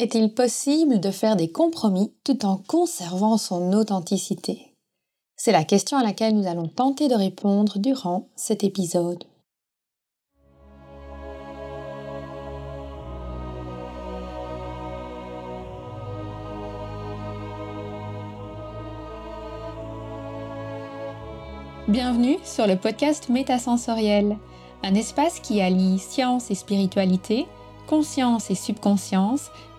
Est-il possible de faire des compromis tout en conservant son authenticité? C'est la question à laquelle nous allons tenter de répondre durant cet épisode. Bienvenue sur le podcast Métasensoriel, un espace qui allie science et spiritualité, conscience et subconscience,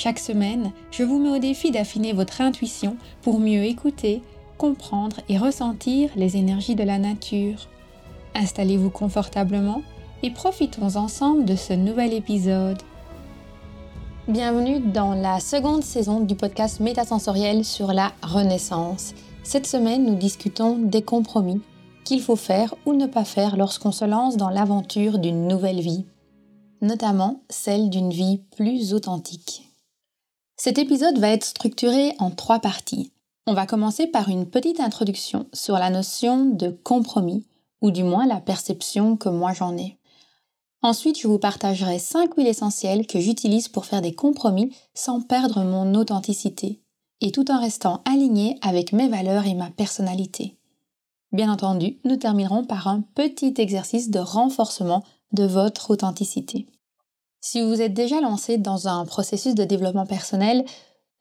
Chaque semaine, je vous mets au défi d'affiner votre intuition pour mieux écouter, comprendre et ressentir les énergies de la nature. Installez-vous confortablement et profitons ensemble de ce nouvel épisode. Bienvenue dans la seconde saison du podcast Métasensoriel sur la Renaissance. Cette semaine, nous discutons des compromis qu'il faut faire ou ne pas faire lorsqu'on se lance dans l'aventure d'une nouvelle vie, notamment celle d'une vie plus authentique. Cet épisode va être structuré en trois parties. On va commencer par une petite introduction sur la notion de compromis, ou du moins la perception que moi j'en ai. Ensuite, je vous partagerai cinq huiles essentielles que j'utilise pour faire des compromis sans perdre mon authenticité, et tout en restant aligné avec mes valeurs et ma personnalité. Bien entendu, nous terminerons par un petit exercice de renforcement de votre authenticité. Si vous êtes déjà lancé dans un processus de développement personnel,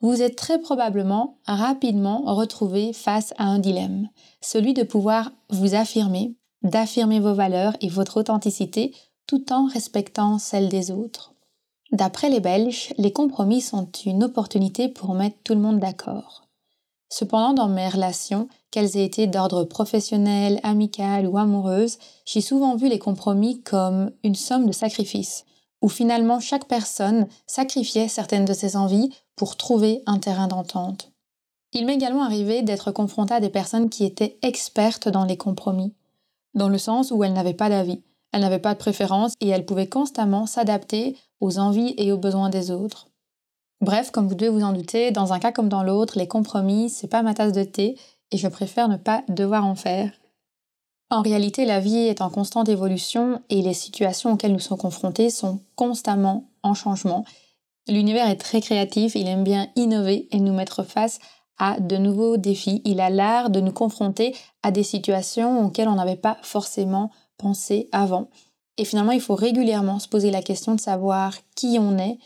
vous êtes très probablement rapidement retrouvé face à un dilemme, celui de pouvoir vous affirmer, d'affirmer vos valeurs et votre authenticité tout en respectant celle des autres. D'après les Belges, les compromis sont une opportunité pour mettre tout le monde d'accord. Cependant, dans mes relations, qu'elles aient été d'ordre professionnel, amical ou amoureuse, j'ai souvent vu les compromis comme une somme de sacrifices, où finalement chaque personne sacrifiait certaines de ses envies pour trouver un terrain d'entente. Il m'est également arrivé d'être confrontée à des personnes qui étaient expertes dans les compromis, dans le sens où elles n'avaient pas d'avis, elles n'avaient pas de préférence et elles pouvaient constamment s'adapter aux envies et aux besoins des autres. Bref, comme vous devez vous en douter, dans un cas comme dans l'autre, les compromis, c'est pas ma tasse de thé et je préfère ne pas devoir en faire. En réalité, la vie est en constante évolution et les situations auxquelles nous sommes confrontés sont constamment en changement. L'univers est très créatif, il aime bien innover et nous mettre face à de nouveaux défis. Il a l'art de nous confronter à des situations auxquelles on n'avait pas forcément pensé avant. Et finalement, il faut régulièrement se poser la question de savoir qui on est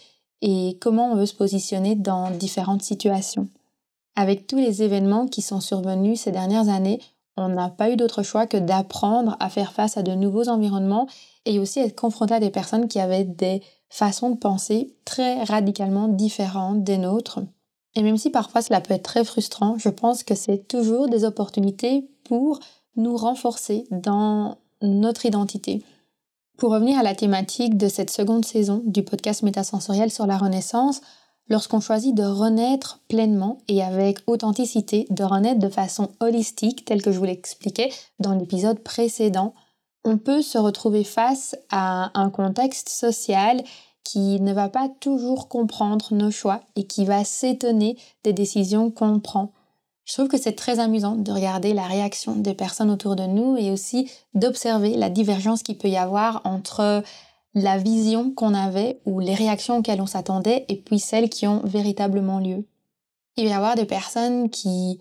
et comment on veut se positionner dans différentes situations. Avec tous les événements qui sont survenus ces dernières années, on n'a pas eu d'autre choix que d'apprendre à faire face à de nouveaux environnements et aussi être confronté à des personnes qui avaient des façons de penser très radicalement différentes des nôtres. Et même si parfois cela peut être très frustrant, je pense que c'est toujours des opportunités pour nous renforcer dans notre identité. Pour revenir à la thématique de cette seconde saison du podcast métasensoriel sur la Renaissance, lorsqu'on choisit de renaître pleinement et avec authenticité, de renaître de façon holistique, tel que je vous l'expliquais dans l'épisode précédent, on peut se retrouver face à un contexte social qui ne va pas toujours comprendre nos choix et qui va s'étonner des décisions qu'on prend. Je trouve que c'est très amusant de regarder la réaction des personnes autour de nous et aussi d'observer la divergence qu'il peut y avoir entre la vision qu'on avait ou les réactions auxquelles on s'attendait et puis celles qui ont véritablement lieu. Il va y avoir des personnes qui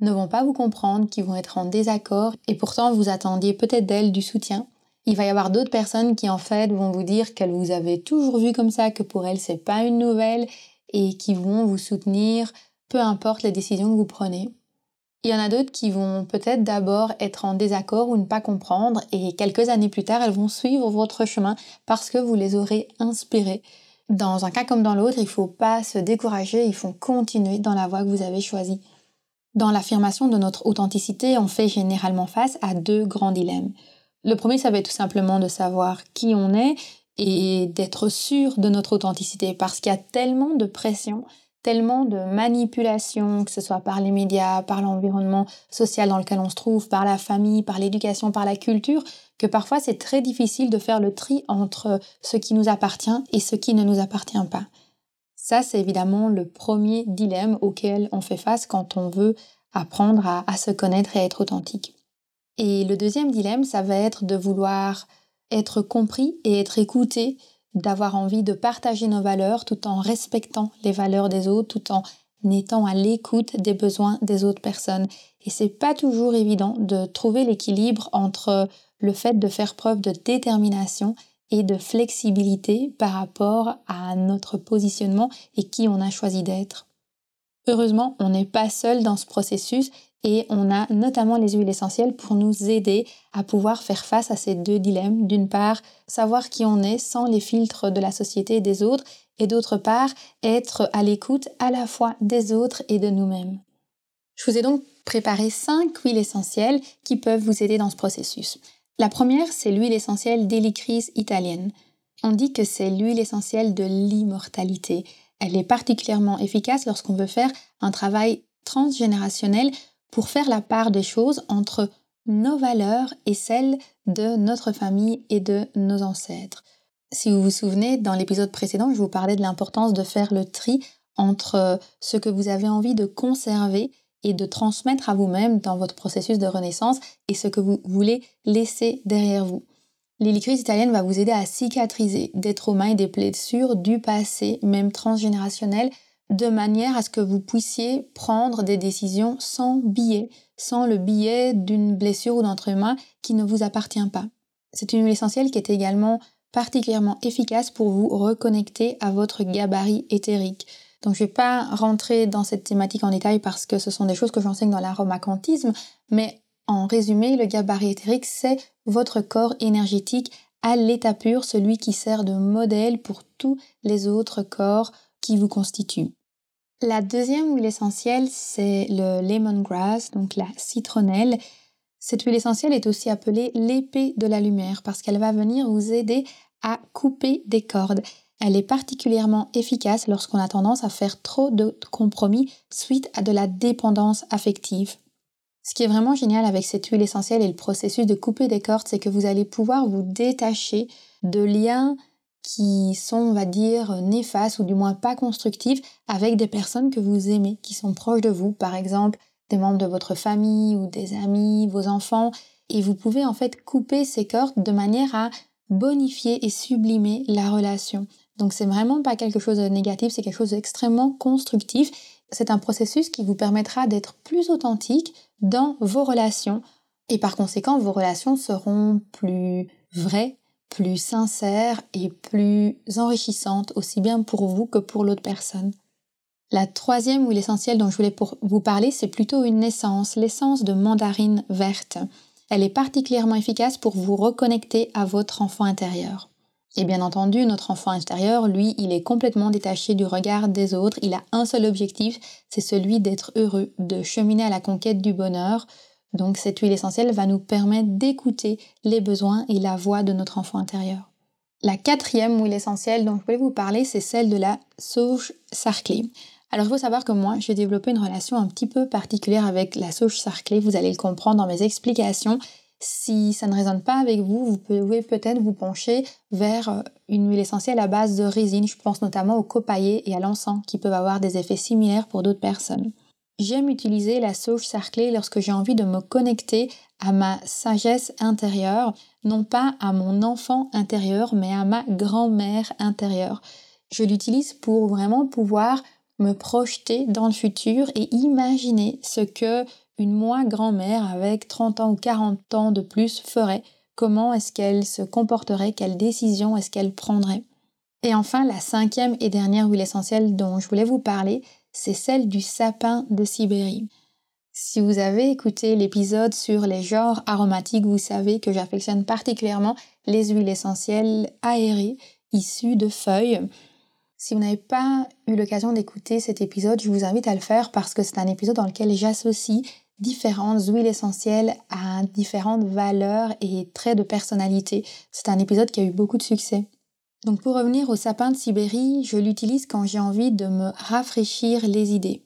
ne vont pas vous comprendre, qui vont être en désaccord et pourtant vous attendiez peut-être d'elles du soutien. Il va y avoir d'autres personnes qui en fait vont vous dire qu'elles vous avaient toujours vu comme ça, que pour elles c'est pas une nouvelle et qui vont vous soutenir peu importe les décisions que vous prenez. Il y en a d'autres qui vont peut-être d'abord être en désaccord ou ne pas comprendre et quelques années plus tard, elles vont suivre votre chemin parce que vous les aurez inspirées. Dans un cas comme dans l'autre, il ne faut pas se décourager, il faut continuer dans la voie que vous avez choisie. Dans l'affirmation de notre authenticité, on fait généralement face à deux grands dilemmes. Le premier, ça va être tout simplement de savoir qui on est et d'être sûr de notre authenticité parce qu'il y a tellement de pression tellement de manipulation, que ce soit par les médias, par l'environnement social dans lequel on se trouve, par la famille, par l'éducation, par la culture, que parfois c'est très difficile de faire le tri entre ce qui nous appartient et ce qui ne nous appartient pas. Ça, c'est évidemment le premier dilemme auquel on fait face quand on veut apprendre à, à se connaître et à être authentique. Et le deuxième dilemme, ça va être de vouloir être compris et être écouté d'avoir envie de partager nos valeurs tout en respectant les valeurs des autres, tout en étant à l'écoute des besoins des autres personnes. Et c'est pas toujours évident de trouver l'équilibre entre le fait de faire preuve de détermination et de flexibilité par rapport à notre positionnement et qui on a choisi d'être. Heureusement, on n'est pas seul dans ce processus et on a notamment les huiles essentielles pour nous aider à pouvoir faire face à ces deux dilemmes. D'une part, savoir qui on est sans les filtres de la société et des autres, et d'autre part, être à l'écoute à la fois des autres et de nous-mêmes. Je vous ai donc préparé cinq huiles essentielles qui peuvent vous aider dans ce processus. La première, c'est l'huile essentielle d'hélicryse italienne. On dit que c'est l'huile essentielle de l'immortalité. Elle est particulièrement efficace lorsqu'on veut faire un travail transgénérationnel pour faire la part des choses entre nos valeurs et celles de notre famille et de nos ancêtres. Si vous vous souvenez, dans l'épisode précédent, je vous parlais de l'importance de faire le tri entre ce que vous avez envie de conserver et de transmettre à vous-même dans votre processus de renaissance et ce que vous voulez laisser derrière vous. L'hélicryse italienne va vous aider à cicatriser des traumas et des blessures du passé, même transgénérationnel, de manière à ce que vous puissiez prendre des décisions sans biais, sans le biais d'une blessure ou d'un trauma qui ne vous appartient pas. C'est une huile essentielle qui est également particulièrement efficace pour vous reconnecter à votre gabarit éthérique. Donc je ne vais pas rentrer dans cette thématique en détail parce que ce sont des choses que j'enseigne dans l'aromacantisme, mais en résumé, le gabarit éthérique, c'est votre corps énergétique à l'état pur, celui qui sert de modèle pour tous les autres corps qui vous constituent. La deuxième huile essentielle, c'est le lemongrass, donc la citronnelle. Cette huile essentielle est aussi appelée l'épée de la lumière parce qu'elle va venir vous aider à couper des cordes. Elle est particulièrement efficace lorsqu'on a tendance à faire trop de compromis suite à de la dépendance affective. Ce qui est vraiment génial avec cette huile essentielle et le processus de couper des cordes, c'est que vous allez pouvoir vous détacher de liens qui sont, on va dire, néfastes ou du moins pas constructifs avec des personnes que vous aimez, qui sont proches de vous, par exemple des membres de votre famille ou des amis, vos enfants, et vous pouvez en fait couper ces cordes de manière à bonifier et sublimer la relation. Donc c'est vraiment pas quelque chose de négatif, c'est quelque chose d'extrêmement constructif. C'est un processus qui vous permettra d'être plus authentique dans vos relations et par conséquent vos relations seront plus vraies, plus sincère et plus enrichissante aussi bien pour vous que pour l'autre personne. La troisième huile essentielle dont je voulais vous parler, c'est plutôt une essence, l'essence de mandarine verte. Elle est particulièrement efficace pour vous reconnecter à votre enfant intérieur. Et bien entendu, notre enfant intérieur, lui, il est complètement détaché du regard des autres. Il a un seul objectif, c'est celui d'être heureux, de cheminer à la conquête du bonheur, donc cette huile essentielle va nous permettre d'écouter les besoins et la voix de notre enfant intérieur. La quatrième huile essentielle dont je voulais vous parler, c'est celle de la sauge sarclée. Alors il faut savoir que moi, j'ai développé une relation un petit peu particulière avec la sauge sarclée, vous allez le comprendre dans mes explications. Si ça ne résonne pas avec vous, vous pouvez peut-être vous pencher vers euh, une huile essentielle à base de résine. Je pense notamment au copaillé et à l'encens qui peuvent avoir des effets similaires pour d'autres personnes. J'aime utiliser la sauge sarclée lorsque j'ai envie de me connecter à ma sagesse intérieure, non pas à mon enfant intérieur, mais à ma grand-mère intérieure. Je l'utilise pour vraiment pouvoir me projeter dans le futur et imaginer ce que une moi grand-mère avec 30 ans ou 40 ans de plus ferait, comment est-ce qu'elle se comporterait, quelles décisions est-ce qu'elle prendrait. Et enfin, la cinquième et dernière huile essentielle dont je voulais vous parler, c'est celle du sapin de Sibérie. Si vous avez écouté l'épisode sur les genres aromatiques, vous savez que j'affectionne particulièrement les huiles essentielles aérées issues de feuilles. Si vous n'avez pas eu l'occasion d'écouter cet épisode, je vous invite à le faire parce que c'est un épisode dans lequel j'associe différentes huiles essentielles à différentes valeurs et traits de personnalité. C'est un épisode qui a eu beaucoup de succès. Donc pour revenir au sapin de Sibérie, je l'utilise quand j'ai envie de me rafraîchir les idées.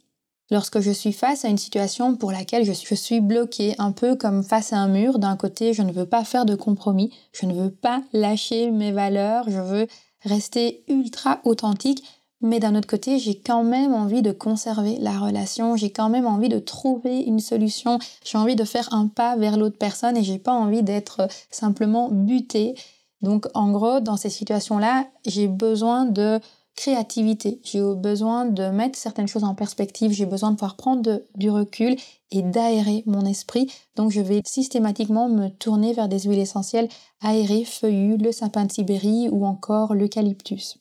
Lorsque je suis face à une situation pour laquelle je suis, bloquée, un peu comme face à un mur, d'un côté je ne veux pas faire de compromis, je ne veux pas lâcher mes valeurs, je veux rester ultra authentique, mais d'un autre côté, j'ai quand même envie de conserver la relation, j'ai quand même envie de trouver une solution, j'ai envie de faire un pas vers l'autre personne et j'ai pas envie d'être simplement butée. Donc en gros, dans ces situations-là, j'ai besoin de créativité, j'ai besoin de mettre certaines choses en perspective, j'ai besoin de pouvoir prendre du recul et d'aérer mon esprit. Donc je vais systématiquement me tourner vers des huiles essentielles aérées, feuillues, le sapin de Sibérie ou encore l'eucalyptus.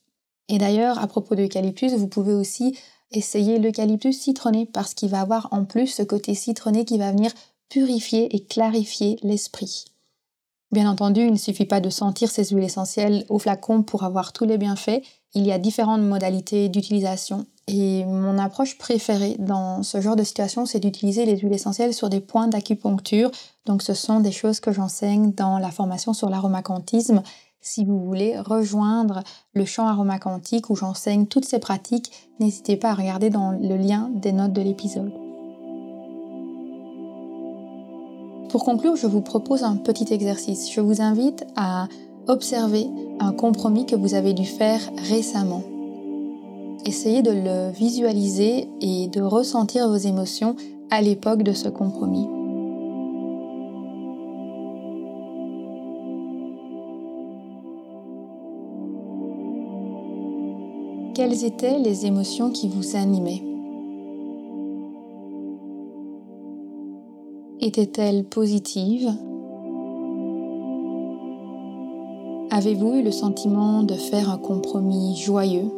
Et d'ailleurs, à propos de l'eucalyptus, vous pouvez aussi essayer l'eucalyptus citronné parce qu'il va avoir en plus ce côté citronné qui va venir purifier et clarifier l'esprit. Bien entendu, il ne suffit pas de sentir ces huiles essentielles au flacon pour avoir tous les bienfaits. Il y a différentes modalités d'utilisation. Et mon approche préférée dans ce genre de situation, c'est d'utiliser les huiles essentielles sur des points d'acupuncture. Donc ce sont des choses que j'enseigne dans la formation sur l'aromacantisme si vous voulez rejoindre le champ aromacantique où j'enseigne toutes ces pratiques, n'hésitez pas à regarder dans le lien des notes de l'épisode. Pour conclure, je vous propose un petit exercice. Je vous invite à observer un compromis que vous avez dû faire récemment. Essayez de le visualiser et de ressentir vos émotions à l'époque de ce compromis. Quelles étaient les émotions qui vous animaient? Étaient-elles positives? Avez-vous eu le sentiment de faire un compromis joyeux?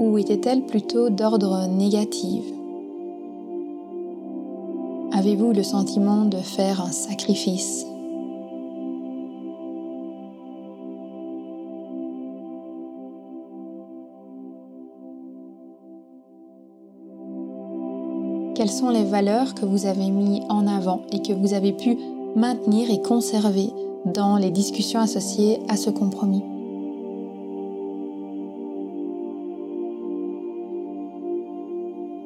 Ou était-elle plutôt d'ordre négatif? Avez-vous le sentiment de faire un sacrifice? Quelles sont les valeurs que vous avez mis en avant et que vous avez pu maintenir et conserver dans les discussions associées à ce compromis.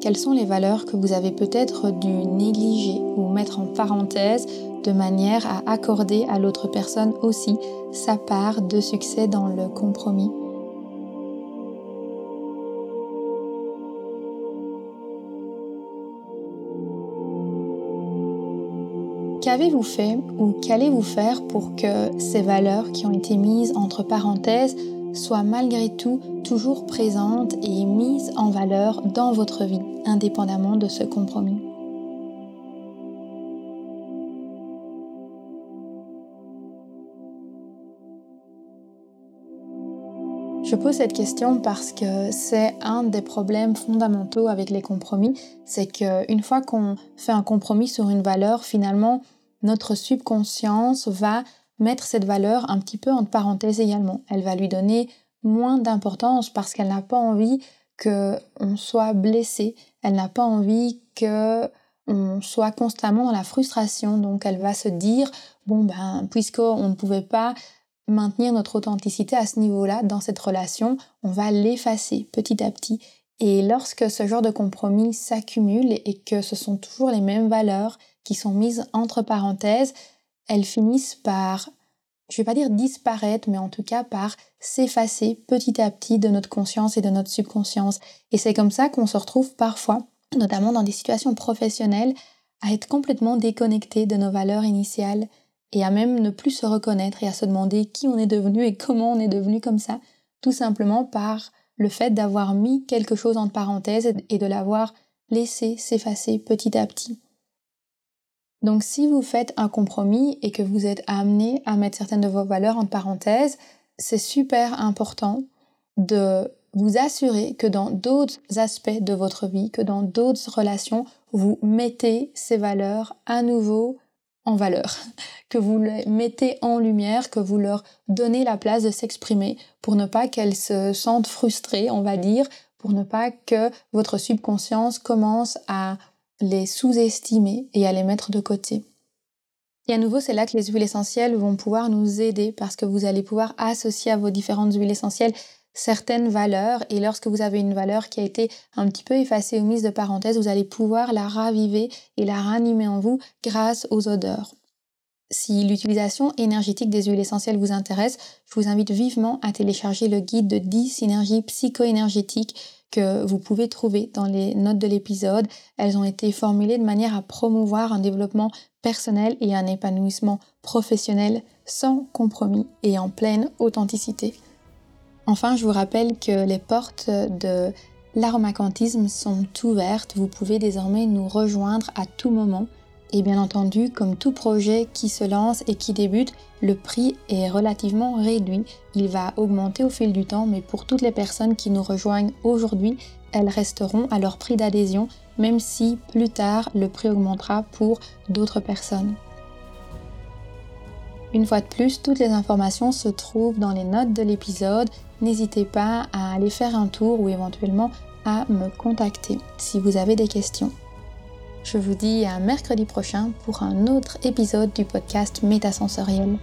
Quelles sont les valeurs que vous avez peut-être dû négliger ou mettre en parenthèse de manière à accorder à l'autre personne aussi sa part de succès dans le compromis? Qu'avez-vous fait ou qu'allez-vous faire pour que ces valeurs qui ont été mises entre parenthèses soient malgré tout toujours présentes et mises en valeur dans votre vie, indépendamment de ce compromis? Je pose cette question parce que c'est un des problèmes fondamentaux avec les compromis, c'est qu'une fois qu'on fait un compromis sur une valeur, finalement, notre subconscience va mettre cette valeur un petit peu entre parenthèses également. Elle va lui donner moins d'importance parce qu'elle n'a pas envie qu'on soit blessé, elle n'a pas envie que on soit constamment dans la frustration, donc elle va se dire bon ben puisqu'on ne pouvait pas maintenir notre authenticité à ce niveau-là dans cette relation, on va l'effacer petit à petit. Et lorsque ce genre de compromis s'accumule et que ce sont toujours les mêmes valeurs, qui sont mises entre parenthèses, elles finissent par, je vais pas dire disparaître, mais en tout cas par s'effacer petit à petit de notre conscience et de notre subconscience. Et c'est comme ça qu'on se retrouve parfois, notamment dans des situations professionnelles, à être complètement déconnecté de nos valeurs initiales et à même ne plus se reconnaître et à se demander qui on est devenu et comment on est devenu comme ça, tout simplement par le fait d'avoir mis quelque chose entre parenthèses et de l'avoir laissé s'effacer petit à petit. Donc si vous faites un compromis et que vous êtes amené à mettre certaines de vos valeurs en parenthèse, c'est super important de vous assurer que dans d'autres aspects de votre vie, que dans d'autres relations, vous mettez ces valeurs à nouveau en valeur, que vous les mettez en lumière, que vous leur donnez la place de s'exprimer pour ne pas qu'elles se sentent frustrées, on va dire, pour ne pas que votre subconscience commence à les sous-estimer et à les mettre de côté. Et à nouveau, c'est là que les huiles essentielles vont pouvoir nous aider parce que vous allez pouvoir associer à vos différentes huiles essentielles certaines valeurs et lorsque vous avez une valeur qui a été un petit peu effacée ou mise de parenthèse, vous allez pouvoir la raviver et la ranimer en vous grâce aux odeurs. Si l'utilisation énergétique des huiles essentielles vous intéresse, je vous invite vivement à télécharger le guide de 10 synergies psycho-énergétiques que vous pouvez trouver dans les notes de l'épisode. Elles ont été formulées de manière à promouvoir un développement personnel et un épanouissement professionnel sans compromis et en pleine authenticité. Enfin, je vous rappelle que les portes de l'aromacantisme sont ouvertes. Vous pouvez désormais nous rejoindre à tout moment. Et bien entendu, comme tout projet qui se lance et qui débute, le prix est relativement réduit. Il va augmenter au fil du temps, mais pour toutes les personnes qui nous rejoignent aujourd'hui, elles resteront à leur prix d'adhésion, même si plus tard le prix augmentera pour d'autres personnes. Une fois de plus, toutes les informations se trouvent dans les notes de l'épisode. N'hésitez pas à aller faire un tour ou éventuellement à me contacter si vous avez des questions. Je vous dis à mercredi prochain pour un autre épisode du podcast Métasensoriel.